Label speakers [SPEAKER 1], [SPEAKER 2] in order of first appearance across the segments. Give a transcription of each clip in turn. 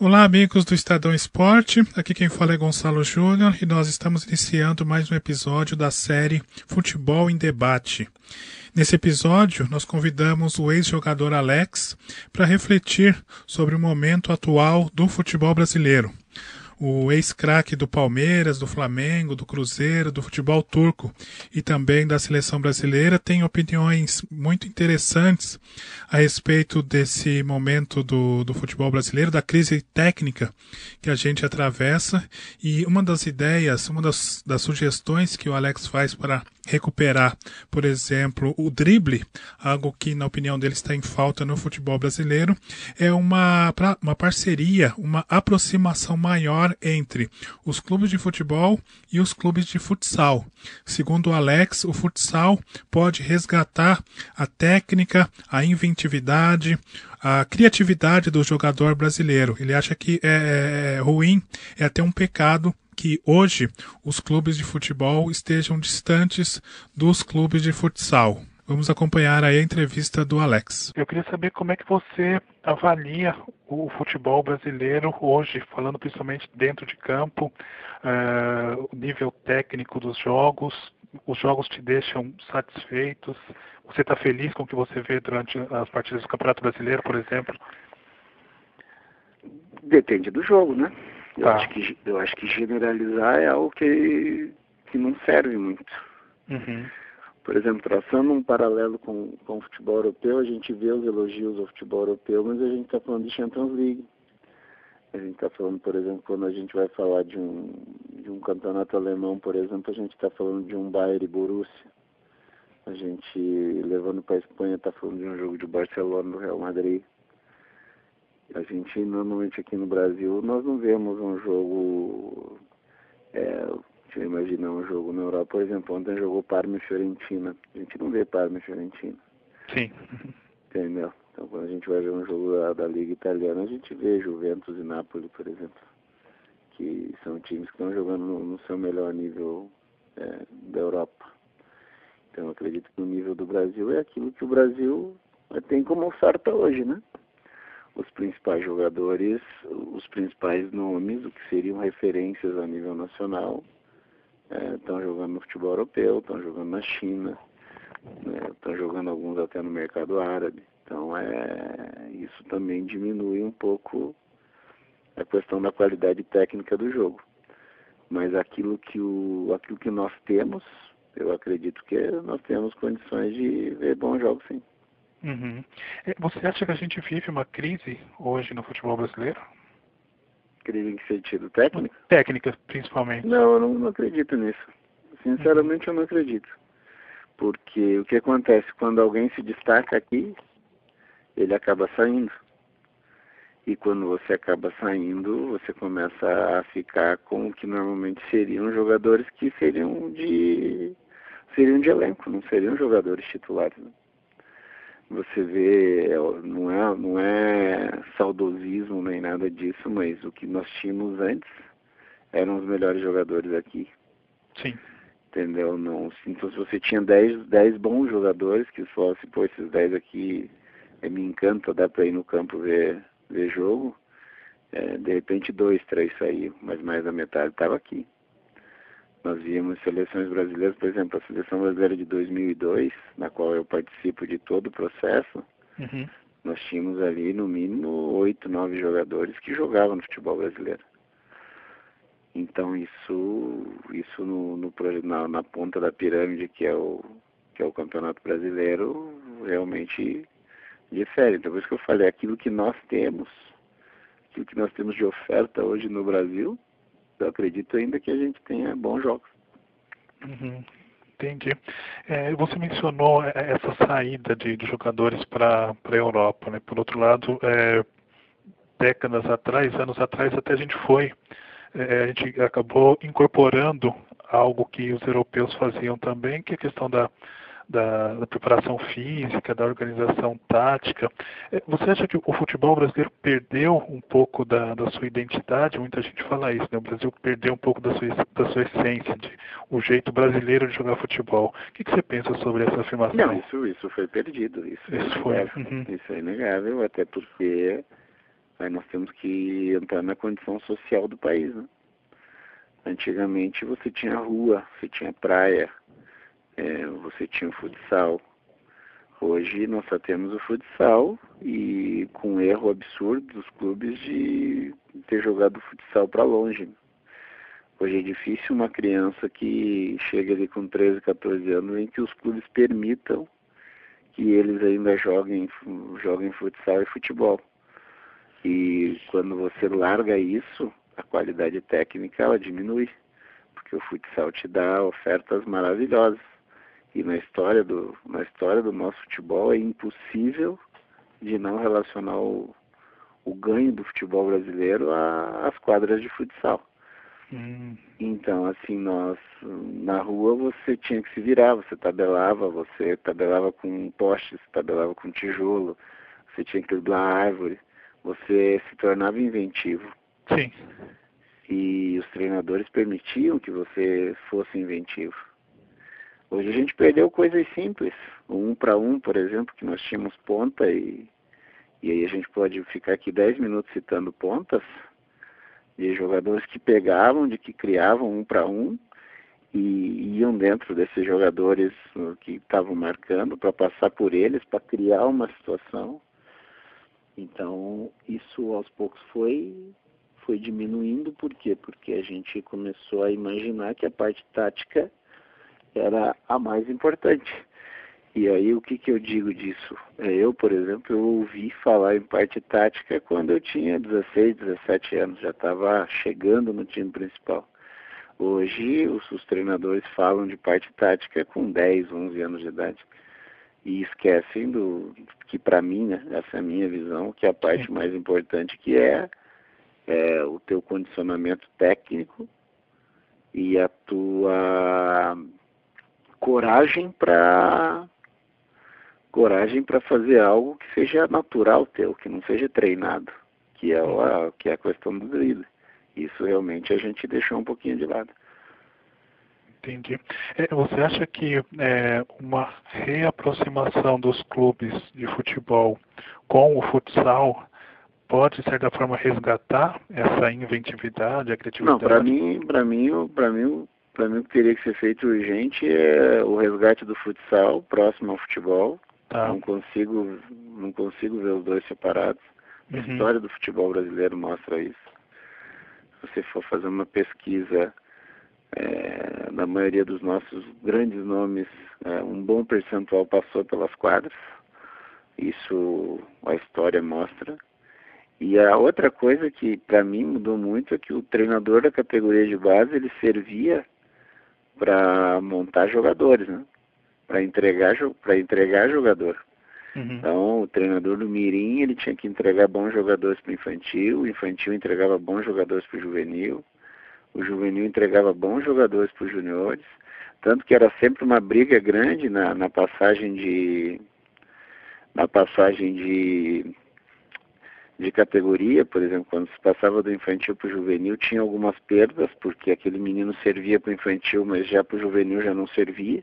[SPEAKER 1] Olá, amigos do Estadão Esporte. Aqui quem fala é Gonçalo Júnior e nós estamos iniciando mais um episódio da série Futebol em Debate. Nesse episódio, nós convidamos o ex-jogador Alex para refletir sobre o momento atual do futebol brasileiro o ex-craque do Palmeiras, do Flamengo, do Cruzeiro, do futebol turco e também da seleção brasileira, tem opiniões muito interessantes a respeito desse momento do, do futebol brasileiro, da crise técnica que a gente atravessa. E uma das ideias, uma das, das sugestões que o Alex faz para recuperar, por exemplo, o drible, algo que, na opinião dele, está em falta no futebol brasileiro, é uma, uma parceria, uma aproximação maior entre os clubes de futebol e os clubes de futsal. Segundo o Alex, o futsal pode resgatar a técnica, a inventividade, a criatividade do jogador brasileiro. Ele acha que é, é, é ruim, é até um pecado que hoje os clubes de futebol estejam distantes dos clubes de futsal. Vamos acompanhar aí a entrevista do Alex.
[SPEAKER 2] Eu queria saber como é que você avalia o futebol brasileiro hoje, falando principalmente dentro de campo, uh, o nível técnico dos jogos, os jogos te deixam satisfeitos? Você está feliz com o que você vê durante as partidas do Campeonato Brasileiro, por exemplo?
[SPEAKER 3] Depende do jogo, né? Eu, tá. acho que, eu acho que generalizar é algo que, que não serve muito.
[SPEAKER 2] Uhum.
[SPEAKER 3] Por exemplo, traçando um paralelo com, com o futebol europeu, a gente vê os elogios ao futebol europeu, mas a gente está falando de Champions League. A gente está falando, por exemplo, quando a gente vai falar de um, de um campeonato alemão, por exemplo, a gente está falando de um Bayern e Borussia. A gente, levando para a Espanha, está falando de um jogo de Barcelona do Real Madrid. A gente normalmente aqui no Brasil nós não vemos um jogo. É, deixa eu imaginar um jogo na Europa, por exemplo, ontem jogou Parma e Fiorentina. A gente não vê Parma e Fiorentina.
[SPEAKER 2] Sim.
[SPEAKER 3] Entendeu? Então quando a gente vai ver um jogo da, da Liga Italiana, a gente vê Juventus e Napoli, por exemplo. Que são times que estão jogando no, no seu melhor nível é, da Europa. Então eu acredito que o nível do Brasil é aquilo que o Brasil tem como oferta hoje, né? Os principais jogadores, os principais nomes, o que seriam referências a nível nacional, estão é, jogando no futebol europeu, estão jogando na China, estão né, jogando alguns até no mercado árabe. Então é, isso também diminui um pouco a questão da qualidade técnica do jogo. Mas aquilo que, o, aquilo que nós temos, eu acredito que nós temos condições de ver bons jogos sim.
[SPEAKER 2] Uhum. É, você acha que a gente vive uma crise hoje no futebol brasileiro?
[SPEAKER 3] Crise em que sentido? Técnica?
[SPEAKER 2] Técnica, principalmente.
[SPEAKER 3] Não, eu não, não acredito nisso. Sinceramente, uhum. eu não acredito. Porque o que acontece? Quando alguém se destaca aqui, ele acaba saindo. E quando você acaba saindo, você começa a ficar com o que normalmente seriam jogadores que seriam de seriam de elenco, não seriam jogadores titulares. Né? Você vê, é, não é, não é saudosismo nem nada disso, mas o que nós tínhamos antes eram os melhores jogadores aqui.
[SPEAKER 2] Sim.
[SPEAKER 3] Entendeu? Não, então se você tinha 10, 10 bons jogadores, que fosse, pô, esses 10 aqui é, me encanta, dá pra ir no campo ver, ver jogo, é, de repente dois, três saíram, mas mais da metade estava aqui. Nós víamos seleções brasileiras, por exemplo, a seleção brasileira de 2002, na qual eu participo de todo o processo,
[SPEAKER 2] uhum.
[SPEAKER 3] nós tínhamos ali no mínimo oito, nove jogadores que jogavam no futebol brasileiro. Então isso, isso no, no na, na, ponta da pirâmide que é o que é o campeonato brasileiro realmente difere. Então por isso que eu falei, aquilo que nós temos, aquilo que nós temos de oferta hoje no Brasil, eu acredito ainda que a gente tenha bons jogos.
[SPEAKER 2] Uhum. Entendi. É, você mencionou é, essa saída de, de jogadores para a Europa. Né? Por outro lado, é, décadas atrás, anos atrás, até a gente foi, é, a gente acabou incorporando algo que os europeus faziam também, que é a questão da, da, da, preparação física, da organização tática. É, você acha que o futebol brasileiro perdeu um pouco da, da sua identidade? Muita gente fala isso, né? O Brasil perdeu um pouco da sua, da sua essência, de, o jeito brasileiro de jogar futebol. O que, que você pensa sobre essa afirmação?
[SPEAKER 3] Não, isso, isso foi perdido. Isso,
[SPEAKER 2] isso
[SPEAKER 3] é
[SPEAKER 2] foi.
[SPEAKER 3] Uhum. Isso é inegável, até porque Aí nós temos que entrar na condição social do país, né? Antigamente você tinha rua, você tinha praia, é, você tinha o futsal. Hoje nós só temos o futsal e com um erro absurdo dos clubes de ter jogado o futsal para longe. Hoje é difícil uma criança que chega ali com 13, 14 anos em que os clubes permitam que eles ainda joguem, joguem futsal e futebol. E quando você larga isso, a qualidade técnica ela diminui, porque o futsal te dá ofertas maravilhosas. E na história do, na história do nosso futebol é impossível de não relacionar o, o ganho do futebol brasileiro às quadras de futsal. Hum. Então, assim, nós na rua você tinha que se virar, você tabelava, você tabelava com postes, tabelava com tijolo, você tinha que driblar árvore, você se tornava inventivo.
[SPEAKER 1] Sim.
[SPEAKER 3] E os treinadores permitiam que você fosse inventivo. Hoje a gente perdeu coisas simples. Um para um, por exemplo, que nós tínhamos ponta e, e aí a gente pode ficar aqui 10 minutos citando pontas de jogadores que pegavam, de que criavam um para um e iam dentro desses jogadores que estavam marcando para passar por eles, para criar uma situação. Então, isso aos poucos foi foi diminuindo, por quê? Porque a gente começou a imaginar que a parte tática era a mais importante. E aí o que, que eu digo disso? É, eu, por exemplo, eu ouvi falar em parte tática quando eu tinha 16, 17 anos, já estava chegando no time principal. Hoje os, os, treinadores falam de parte tática com 10, 11 anos de idade. E esquecem do que para mim, né, essa é a minha visão, que é a parte mais importante que é, é o teu condicionamento técnico e a tua coragem para coragem para fazer algo que seja natural teu, que não seja treinado, que é a, que é a questão do drible. Isso realmente a gente deixou um pouquinho de lado.
[SPEAKER 2] Entendi. É, você acha que é, uma reaproximação dos clubes de futebol com o futsal pode, de certa forma, resgatar essa inventividade, a criatividade?
[SPEAKER 3] Não, para mim, para mim, para mim, para mim o que teria que ser feito urgente é o resgate do futsal próximo ao futebol, Tá. Não consigo, não consigo ver os dois separados. A uhum. história do futebol brasileiro mostra isso. Se você for fazer uma pesquisa é, na maioria dos nossos grandes nomes, é, um bom percentual passou pelas quadras. Isso a história mostra. E a outra coisa que para mim mudou muito é que o treinador da categoria de base ele servia para montar jogadores, né? para entregar para entregar jogador. Uhum. Então, o treinador do Mirim, ele tinha que entregar bons jogadores para o infantil, o infantil entregava bons jogadores para o juvenil, o juvenil entregava bons jogadores para os juniores, tanto que era sempre uma briga grande na, na passagem de na passagem de de categoria, por exemplo, quando se passava do infantil para o juvenil, tinha algumas perdas, porque aquele menino servia para o infantil, mas já para o juvenil já não servia.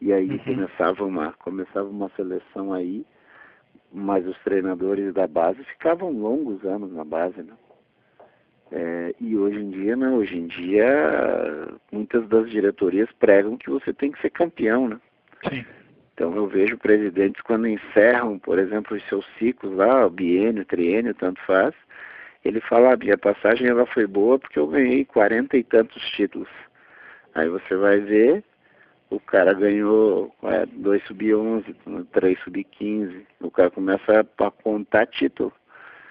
[SPEAKER 3] E aí uhum. começava, uma, começava uma seleção aí, mas os treinadores da base ficavam longos anos na base, né? É, e hoje em dia, né? Hoje em dia, muitas das diretorias pregam que você tem que ser campeão, né?
[SPEAKER 1] Sim.
[SPEAKER 3] Então eu vejo presidentes quando encerram, por exemplo, os seus ciclos lá, biênio, triênio, tanto faz, ele fala, ah, minha passagem ela foi boa porque eu ganhei quarenta e tantos títulos. Aí você vai ver, o cara ganhou é, 2 sub-11, 3 sub-15, o cara começa a, contar título.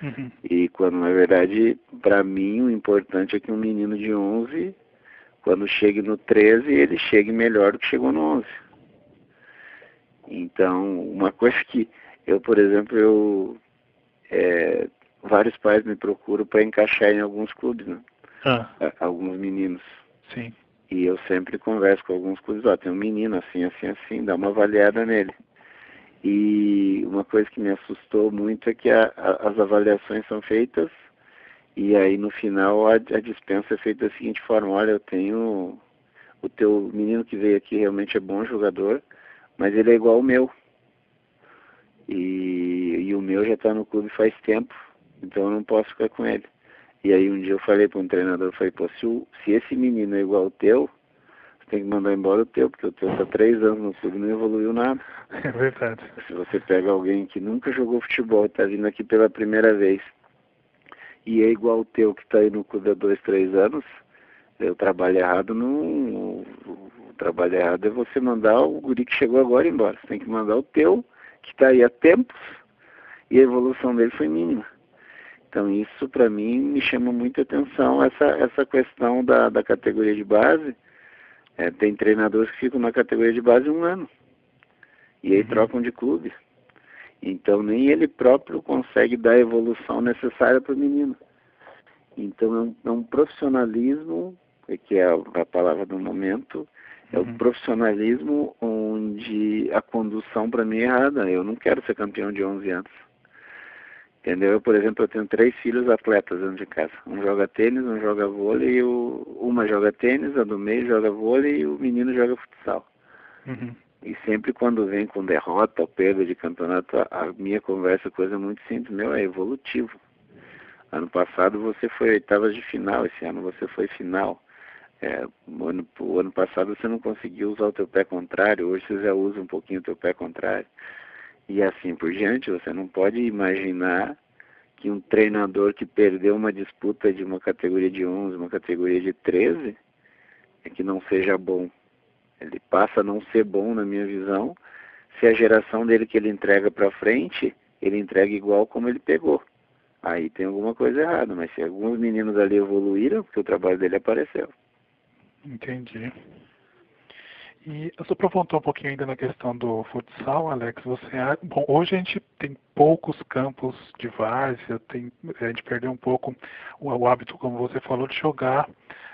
[SPEAKER 3] Uhum. E quando na verdade, para mim, o importante é que um menino de 11, quando chegue no 13, ele chegue melhor do que chegou no 11. Então, uma coisa que eu, por exemplo, eu é, vários pais me procuram para encaixar em alguns clubes, né? Ah. Alguns meninos.
[SPEAKER 1] Sim.
[SPEAKER 3] E eu sempre converso com alguns clubes, ó, tem um menino assim, assim, assim, dá uma avaliada nele. E uma coisa que me assustou muito é que a, a, as avaliações são feitas e aí no final a, a dispensa é feita da seguinte forma, olha, eu tenho o teu menino que veio aqui realmente é bom jogador, mas ele é igual ao meu. E, e o meu já está no clube faz tempo Então eu não posso ficar com ele. E aí um dia eu falei para um treinador, eu falei, pô, se, o, se esse menino é igual ao teu, você tem que mandar embora o teu, porque o teu está três anos no clube e não evoluiu nada.
[SPEAKER 2] É verdade.
[SPEAKER 3] Se você pega alguém que nunca jogou futebol, está vindo aqui pela primeira vez, e é igual ao teu que está aí no clube há dois, três anos, o trabalho errado não. Trabalho errado é você mandar o guri que chegou agora embora. Você tem que mandar o teu, que está aí há tempos, e a evolução dele foi mínima. Então isso para mim me chama muita atenção, essa, essa questão da, da categoria de base. É, tem treinadores que ficam na categoria de base um ano. E aí uhum. trocam de clube. Então nem ele próprio consegue dar a evolução necessária para o menino. Então é um, é um, profissionalismo, que é a palavra do momento, é o uhum. profissionalismo onde a condução para mim é errada. Eu não quero ser campeão de 11 anos. Entendeu? Eu, por exemplo, eu tenho três filhos atletas dentro de casa. Um joga tênis, um joga vôlei, e o, uma joga tênis, a do meio joga vôlei e o menino joga futsal. Uhum. E sempre quando vem com derrota ou perda de campeonato, a minha conversa coisa muito simples, meu, é evolutivo. Ano passado você foi oitavas de final, esse ano você foi final. É, o, ano, o ano passado você não conseguiu usar o teu pé contrário, hoje você já usa um pouquinho o teu pé contrário e assim por diante. Você não pode imaginar que um treinador que perdeu uma disputa de uma categoria de 11, uma categoria de 13, é que não seja bom. Ele passa a não ser bom, na minha visão, se a geração dele que ele entrega para frente, ele entrega igual como ele pegou. Aí tem alguma coisa errada, mas se alguns meninos ali evoluíram, porque o trabalho dele apareceu.
[SPEAKER 2] Entendi. E só para voltar um pouquinho ainda na questão do futsal, Alex, você bom, hoje a gente tem poucos campos de várzea, tem, a gente perdeu um pouco o, o hábito, como você falou, de jogar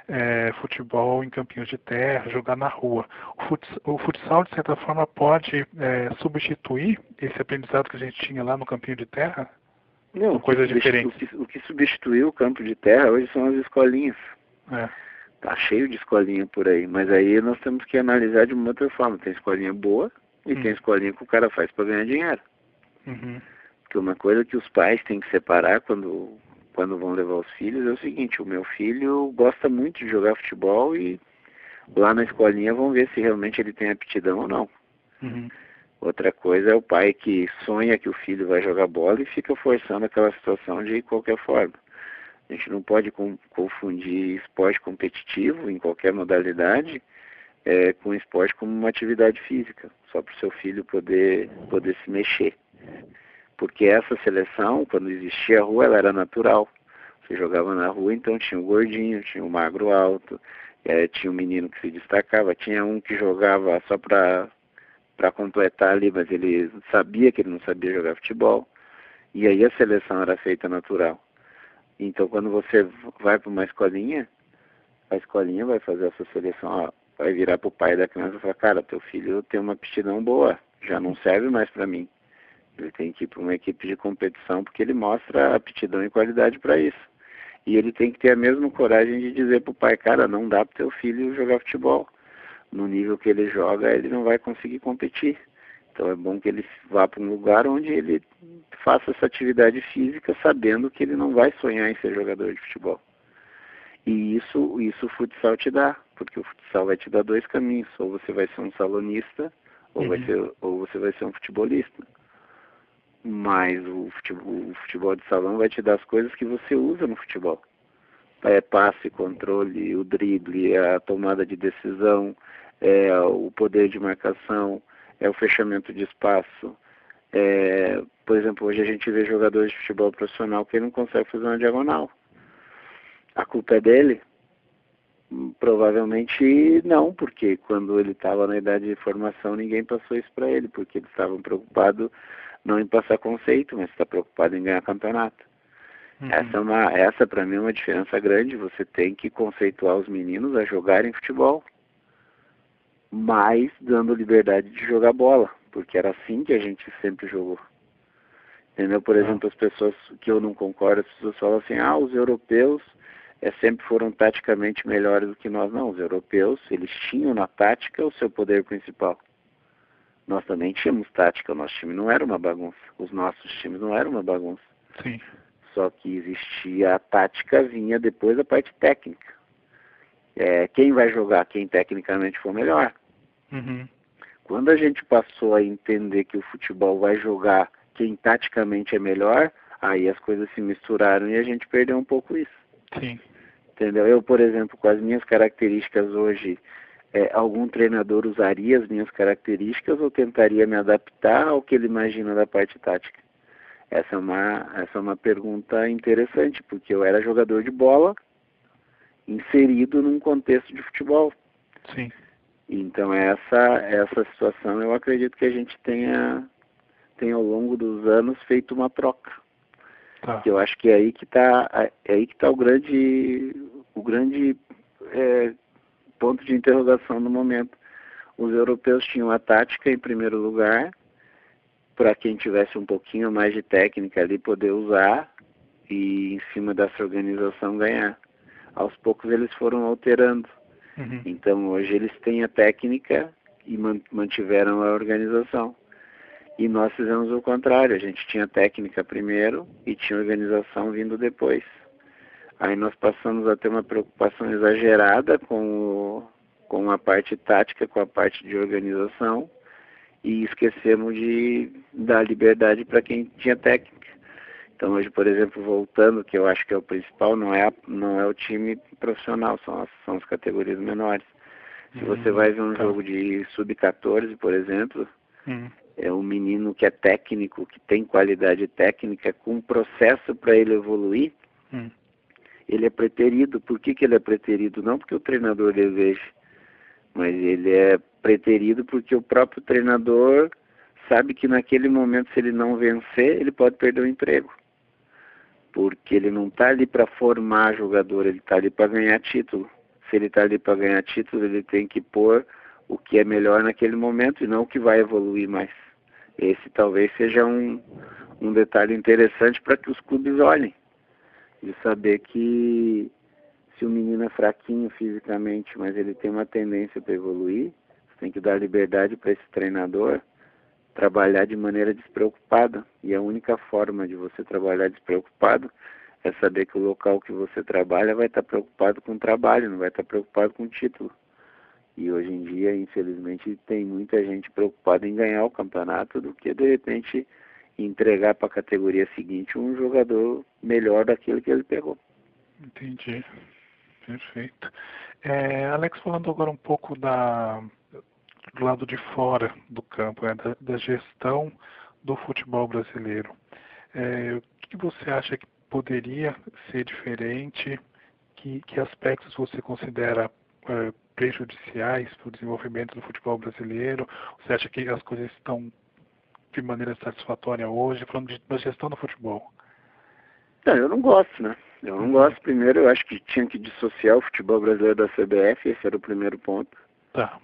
[SPEAKER 2] é, futebol em campinhos de terra, jogar na rua. O futsal, o futsal de certa forma, pode é, substituir esse aprendizado que a gente tinha lá no campinho de terra?
[SPEAKER 3] Não, coisas diferentes. O que, o que substituiu o campo de terra hoje são as escolinhas. É. Tá cheio de escolinha por aí, mas aí nós temos que analisar de uma outra forma. Tem escolinha boa e uhum. tem escolinha que o cara faz para ganhar dinheiro. Uhum. Porque uma coisa que os pais têm que separar quando, quando vão levar os filhos é o seguinte, o meu filho gosta muito de jogar futebol e lá na escolinha vão ver se realmente ele tem aptidão ou não. Uhum. Outra coisa é o pai que sonha que o filho vai jogar bola e fica forçando aquela situação de qualquer forma. A gente não pode confundir esporte competitivo em qualquer modalidade é, com esporte como uma atividade física, só para o seu filho poder, poder se mexer. Porque essa seleção, quando existia a rua, ela era natural. Você jogava na rua, então tinha o gordinho, tinha o magro alto, é, tinha um menino que se destacava, tinha um que jogava só para para completar ali, mas ele sabia que ele não sabia jogar futebol. E aí a seleção era feita natural. Então, quando você vai para uma escolinha, a escolinha vai fazer essa seleção, ó, vai virar para o pai da criança e falar, cara, teu filho tem uma aptidão boa, já não serve mais para mim. Ele tem que ir para uma equipe de competição porque ele mostra aptidão e qualidade para isso. E ele tem que ter a mesma coragem de dizer para o pai, cara, não dá para teu filho jogar futebol. No nível que ele joga, ele não vai conseguir competir. Então é bom que ele vá para um lugar onde ele faça essa atividade física sabendo que ele não vai sonhar em ser jogador de futebol. E isso, isso o futsal te dá, porque o futsal vai te dar dois caminhos, ou você vai ser um salonista, ou, uhum. vai ser, ou você vai ser um futebolista. Mas o futebol, o futebol de salão vai te dar as coisas que você usa no futebol. É passe, controle, o drible, a tomada de decisão, é, o poder de marcação, é o fechamento de espaço. É, por exemplo, hoje a gente vê jogadores de futebol profissional que não consegue fazer uma diagonal. A culpa é dele? Provavelmente não, porque quando ele estava na idade de formação ninguém passou isso para ele, porque eles estavam preocupados não em passar conceito, mas está preocupado em ganhar campeonato. Uhum. Essa, é uma, essa para mim é uma diferença grande. Você tem que conceituar os meninos a jogarem futebol mas dando liberdade de jogar bola, porque era assim que a gente sempre jogou. Entendeu? Por exemplo, as pessoas que eu não concordo, as pessoas falam assim, ah, os europeus é, sempre foram taticamente melhores do que nós. Não, os europeus, eles tinham na tática o seu poder principal. Nós também tínhamos tática, o nosso time não era uma bagunça. Os nossos times não eram uma bagunça. Sim. Só que existia a tática, vinha depois a parte técnica. É, quem vai jogar? Quem tecnicamente for melhor.
[SPEAKER 1] Uhum.
[SPEAKER 3] Quando a gente passou a entender que o futebol vai jogar quem taticamente é melhor, aí as coisas se misturaram e a gente perdeu um pouco isso.
[SPEAKER 1] Sim.
[SPEAKER 3] Entendeu? Eu, por exemplo, com as minhas características hoje, é, algum treinador usaria as minhas características ou tentaria me adaptar ao que ele imagina da parte tática? Essa é uma, essa é uma pergunta interessante, porque eu era jogador de bola inserido num contexto de futebol.
[SPEAKER 1] Sim.
[SPEAKER 3] Então essa essa situação eu acredito que a gente tenha tem ao longo dos anos feito uma troca.
[SPEAKER 1] Tá.
[SPEAKER 3] Eu acho que é aí que está é aí que está o grande o grande é, ponto de interrogação no momento. Os europeus tinham a tática em primeiro lugar para quem tivesse um pouquinho mais de técnica ali poder usar e em cima dessa organização ganhar. Aos poucos eles foram alterando.
[SPEAKER 1] Uhum.
[SPEAKER 3] Então hoje eles têm a técnica e mantiveram a organização. E nós fizemos o contrário, a gente tinha técnica primeiro e tinha organização vindo depois. Aí nós passamos a ter uma preocupação exagerada com, o, com a parte tática, com a parte de organização e esquecemos de dar liberdade para quem tinha técnica. Então hoje, por exemplo, voltando, que eu acho que é o principal, não é, a, não é o time profissional, são as, são as categorias menores. Se uhum, você vai ver um tá. jogo de sub-14, por exemplo,
[SPEAKER 1] uhum.
[SPEAKER 3] é um menino que é técnico, que tem qualidade técnica, com um processo para ele evoluir,
[SPEAKER 1] uhum.
[SPEAKER 3] ele é preterido. Por que, que ele é preterido? Não porque o treinador deseja, mas ele é preterido porque o próprio treinador sabe que naquele momento, se ele não vencer, ele pode perder o emprego. Porque ele não está ali para formar jogador, ele está ali para ganhar título. Se ele está ali para ganhar título, ele tem que pôr o que é melhor naquele momento e não o que vai evoluir mais. Esse talvez seja um, um detalhe interessante para que os clubes olhem. De saber que se o menino é fraquinho fisicamente, mas ele tem uma tendência para evoluir, você tem que dar liberdade para esse treinador trabalhar de maneira despreocupada. E a única forma de você trabalhar despreocupado é saber que o local que você trabalha vai estar preocupado com o trabalho, não vai estar preocupado com o título. E hoje em dia, infelizmente, tem muita gente preocupada em ganhar o campeonato do que de repente entregar para a categoria seguinte um jogador melhor daquele que ele pegou.
[SPEAKER 1] Entendi. Perfeito. É, Alex, falando agora um pouco da, do lado de fora do campo, né, da, da, gestão do futebol brasileiro. É, o que você acha que poderia ser diferente? Que, que aspectos você considera é, prejudiciais para o desenvolvimento do futebol brasileiro? Você acha que as coisas estão de maneira satisfatória hoje, falando de, da gestão do futebol?
[SPEAKER 3] Não, eu não gosto, né? Eu não gosto. Primeiro, eu acho que tinha que dissociar o futebol brasileiro da CBF, esse era o primeiro ponto.
[SPEAKER 1] Tá.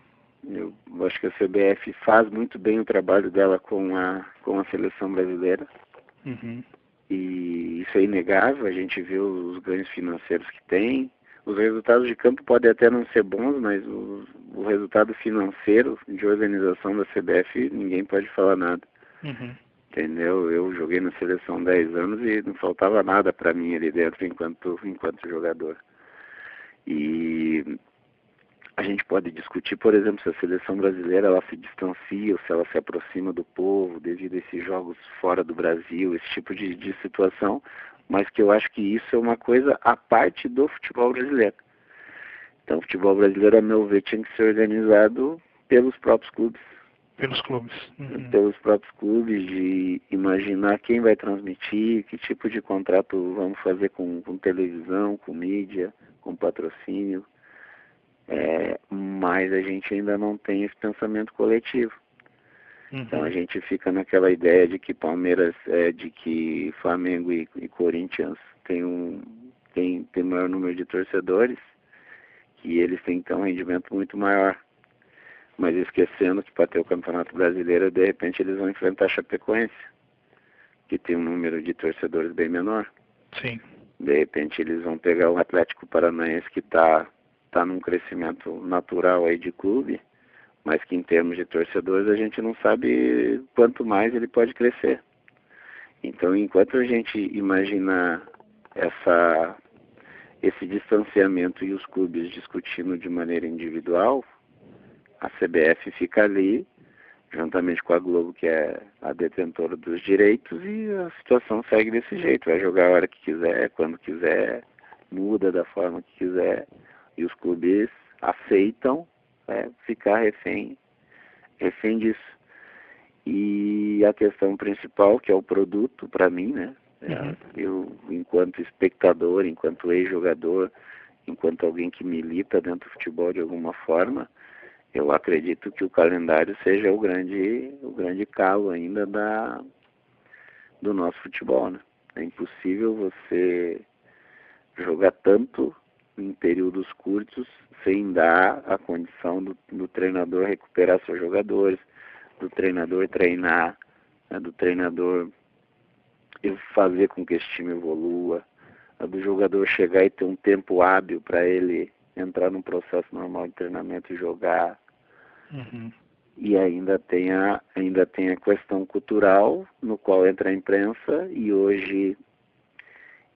[SPEAKER 3] Eu acho que a CBF faz muito bem o trabalho dela com a, com a seleção brasileira.
[SPEAKER 1] Uhum.
[SPEAKER 3] E isso é inegável, a gente vê os ganhos financeiros que tem. Os resultados de campo podem até não ser bons, mas o, o resultado financeiro de organização da CBF ninguém pode falar nada.
[SPEAKER 1] Uhum.
[SPEAKER 3] Entendeu? Eu joguei na seleção 10 anos e não faltava nada para mim ali dentro enquanto, enquanto jogador. E a gente pode discutir, por exemplo, se a seleção brasileira ela se distancia ou se ela se aproxima do povo devido a esses jogos fora do Brasil, esse tipo de, de situação, mas que eu acho que isso é uma coisa à parte do futebol brasileiro. Então, o futebol brasileiro, a meu ver, tinha que ser organizado pelos próprios clubes.
[SPEAKER 1] Pelos clubes. Uhum.
[SPEAKER 3] Pelos próprios clubes, de imaginar quem vai transmitir, que tipo de contrato vamos fazer com, com televisão, com mídia, com patrocínio é, mas a gente ainda não tem esse pensamento coletivo.
[SPEAKER 1] Uhum.
[SPEAKER 3] Então a gente fica naquela ideia de que Palmeiras, é, de que Flamengo e, e Corinthians têm um tem, tem maior número de torcedores, que eles têm então um rendimento muito maior. Mas esquecendo que para ter o Campeonato Brasileiro, de repente eles vão enfrentar a Chapecoense, que tem um número de torcedores bem menor.
[SPEAKER 1] Sim.
[SPEAKER 3] De repente eles vão pegar o Atlético Paranaense que está está num crescimento natural aí de clube, mas que em termos de torcedores a gente não sabe quanto mais ele pode crescer. Então, enquanto a gente imaginar essa, esse distanciamento e os clubes discutindo de maneira individual, a CBF fica ali, juntamente com a Globo, que é a detentora dos direitos, e a situação segue desse jeito. Vai jogar a hora que quiser, quando quiser, muda da forma que quiser, e os clubes aceitam é, ficar refém, refém disso. E a questão principal, que é o produto, para mim, né? É, uhum. Eu, enquanto espectador, enquanto ex-jogador, enquanto alguém que milita dentro do futebol de alguma forma, eu acredito que o calendário seja o grande, o grande calo ainda da, do nosso futebol, né? É impossível você jogar tanto em períodos curtos sem dar a condição do, do treinador recuperar seus jogadores, do treinador treinar, né, do treinador fazer com que esse time evolua, do jogador chegar e ter um tempo hábil para ele entrar num processo normal de treinamento e jogar. Uhum. E ainda tem, a, ainda tem a questão cultural, no qual entra a imprensa, e hoje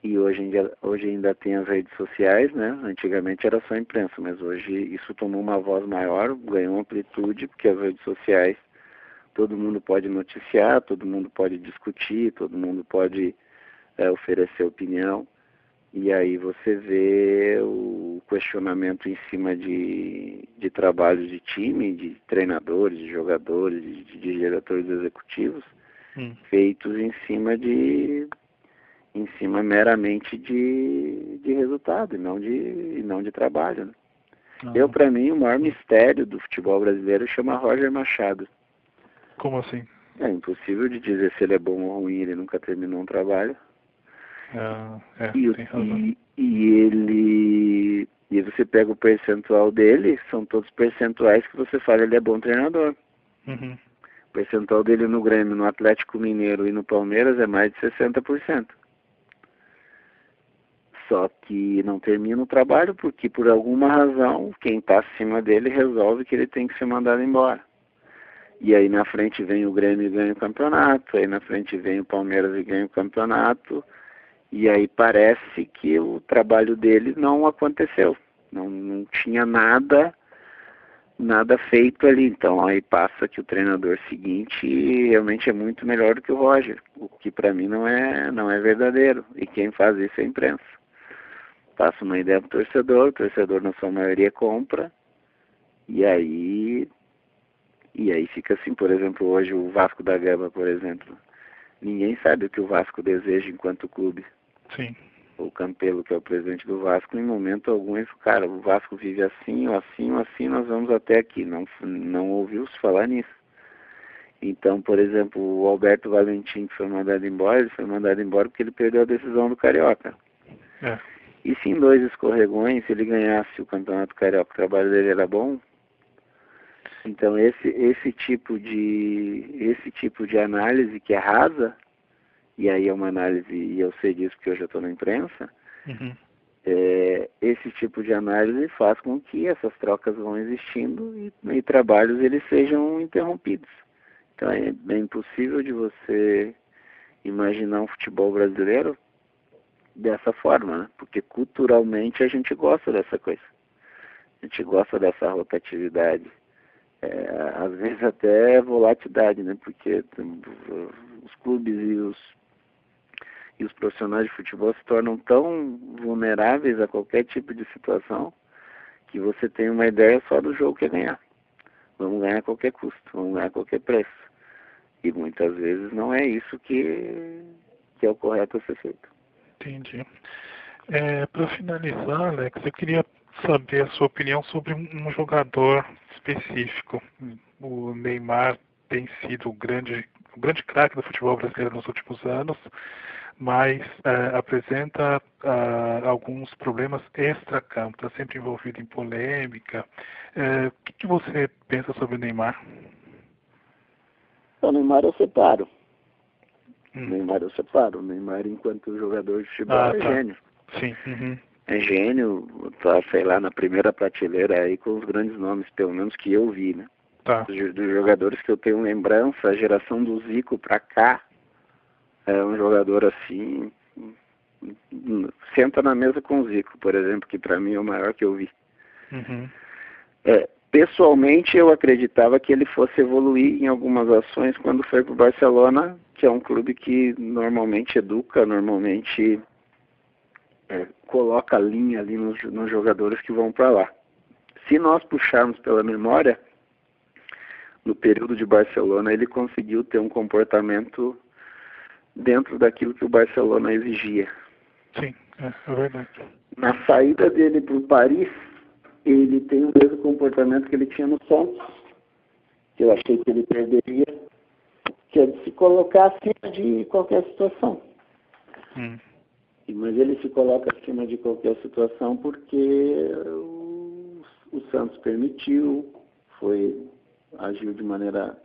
[SPEAKER 3] e hoje, dia, hoje ainda tem as redes sociais, né? Antigamente era só a imprensa, mas hoje isso tomou uma voz maior, ganhou amplitude, porque as redes sociais todo mundo pode noticiar, todo mundo pode discutir, todo mundo pode é, oferecer opinião. E aí você vê o questionamento em cima de, de trabalhos de time, de treinadores, de jogadores, de, de diretores executivos, hum. feitos em cima de em cima meramente de, de resultado e não de, e não de trabalho. Né? Eu, para mim, o maior mistério do futebol brasileiro chama Roger Machado.
[SPEAKER 2] Como assim?
[SPEAKER 3] É impossível de dizer se ele é bom ou ruim, ele nunca terminou um trabalho.
[SPEAKER 2] Ah, é,
[SPEAKER 3] e, e, e, ele. E você pega o percentual dele, são todos percentuais que você fala ele é bom treinador. Uhum. O percentual dele no Grêmio, no Atlético Mineiro e no Palmeiras é mais de 60%. Só que não termina o trabalho porque, por alguma razão, quem está acima dele resolve que ele tem que ser mandado embora. E aí na frente vem o Grêmio e ganha o campeonato, aí na frente vem o Palmeiras e ganha o campeonato, e aí parece que o trabalho dele não aconteceu. Não, não tinha nada nada feito ali. Então aí passa que o treinador seguinte realmente é muito melhor do que o Roger, o que para mim não é não é verdadeiro. E quem faz isso é a imprensa. Passa uma ideia pro torcedor, o torcedor na sua maioria compra, e aí e aí fica assim, por exemplo, hoje o Vasco da Gama, por exemplo. Ninguém sabe o que o Vasco deseja enquanto clube.
[SPEAKER 2] Sim.
[SPEAKER 3] O Campelo, que é o presidente do Vasco, em momento algum, esse cara, o Vasco vive assim, ou assim, ou assim, nós vamos até aqui. Não, não ouviu-se falar nisso. Então, por exemplo, o Alberto Valentim, que foi mandado embora, ele foi mandado embora porque ele perdeu a decisão do Carioca. É. E se em dois escorregões, se ele ganhasse o Campeonato Carioca, o trabalho dele era bom, então esse esse tipo de esse tipo de análise que é rasa e aí é uma análise e eu sei disso porque eu já estou na imprensa uhum. é, esse tipo de análise faz com que essas trocas vão existindo e, e trabalhos eles sejam interrompidos então é, é impossível de você imaginar um futebol brasileiro dessa forma né? porque culturalmente a gente gosta dessa coisa a gente gosta dessa rotatividade é, às vezes até volatilidade, né? Porque os clubes e os e os profissionais de futebol se tornam tão vulneráveis a qualquer tipo de situação que você tem uma ideia só do jogo que é ganhar. Vamos ganhar a qualquer custo, vamos ganhar a qualquer preço. E muitas vezes não é isso que, que é o correto a ser feito.
[SPEAKER 2] Entendi. É, Para finalizar, Alex, eu queria saber a sua opinião sobre um jogador específico. O Neymar tem sido o grande, o grande craque do futebol brasileiro nos últimos anos, mas uh, apresenta uh, alguns problemas extra-campo, está sempre envolvido em polêmica. Uh, o que, que, você pensa sobre o Neymar?
[SPEAKER 3] O Neymar eu separo. Hum. Neymar eu separo. O Neymar, enquanto jogador de futebol, ah, é tá. gênio.
[SPEAKER 2] Sim. Uhum
[SPEAKER 3] é gênio, tá, sei lá, na primeira prateleira aí com os grandes nomes, pelo menos que eu vi, né?
[SPEAKER 2] Tá.
[SPEAKER 3] Dos, dos jogadores que eu tenho lembrança, a geração do Zico pra cá, é um jogador assim senta na mesa com o Zico, por exemplo, que para mim é o maior que eu vi. Uhum. É, pessoalmente, eu acreditava que ele fosse evoluir em algumas ações quando foi para o Barcelona, que é um clube que normalmente educa, normalmente é, coloca a linha ali nos, nos jogadores que vão para lá. Se nós puxarmos pela memória, no período de Barcelona ele conseguiu ter um comportamento dentro daquilo que o Barcelona exigia.
[SPEAKER 2] Sim, é, é verdade.
[SPEAKER 3] Na saída dele para o Paris, ele tem o mesmo comportamento que ele tinha no Santos, que eu achei que ele perderia, que é de se colocar acima de qualquer situação. Hum. Mas ele se coloca acima de qualquer situação porque o, o Santos permitiu, foi agiu de maneira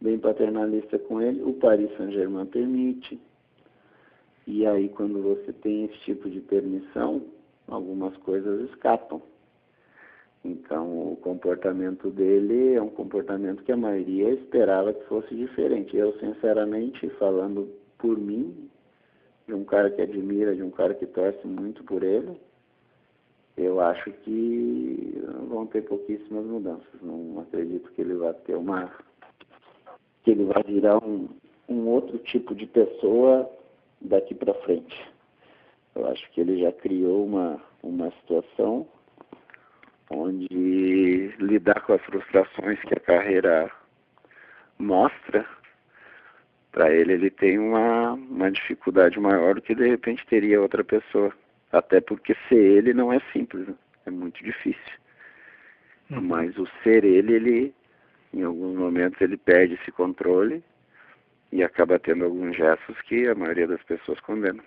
[SPEAKER 3] bem paternalista com ele, o Paris Saint-Germain permite. E aí quando você tem esse tipo de permissão, algumas coisas escapam. Então o comportamento dele é um comportamento que a maioria esperava que fosse diferente. Eu sinceramente, falando por mim, de um cara que admira, de um cara que torce muito por ele, eu acho que vão ter pouquíssimas mudanças. Não acredito que ele vai ter uma. que ele vai virar um, um outro tipo de pessoa daqui para frente. Eu acho que ele já criou uma, uma situação onde lidar com as frustrações que a carreira mostra, para ele ele tem uma, uma dificuldade maior do que de repente teria outra pessoa. Até porque ser ele não é simples, né? é muito difícil. Uhum. Mas o ser ele, ele, em alguns momentos, ele perde esse controle e acaba tendo alguns gestos que a maioria das pessoas condena.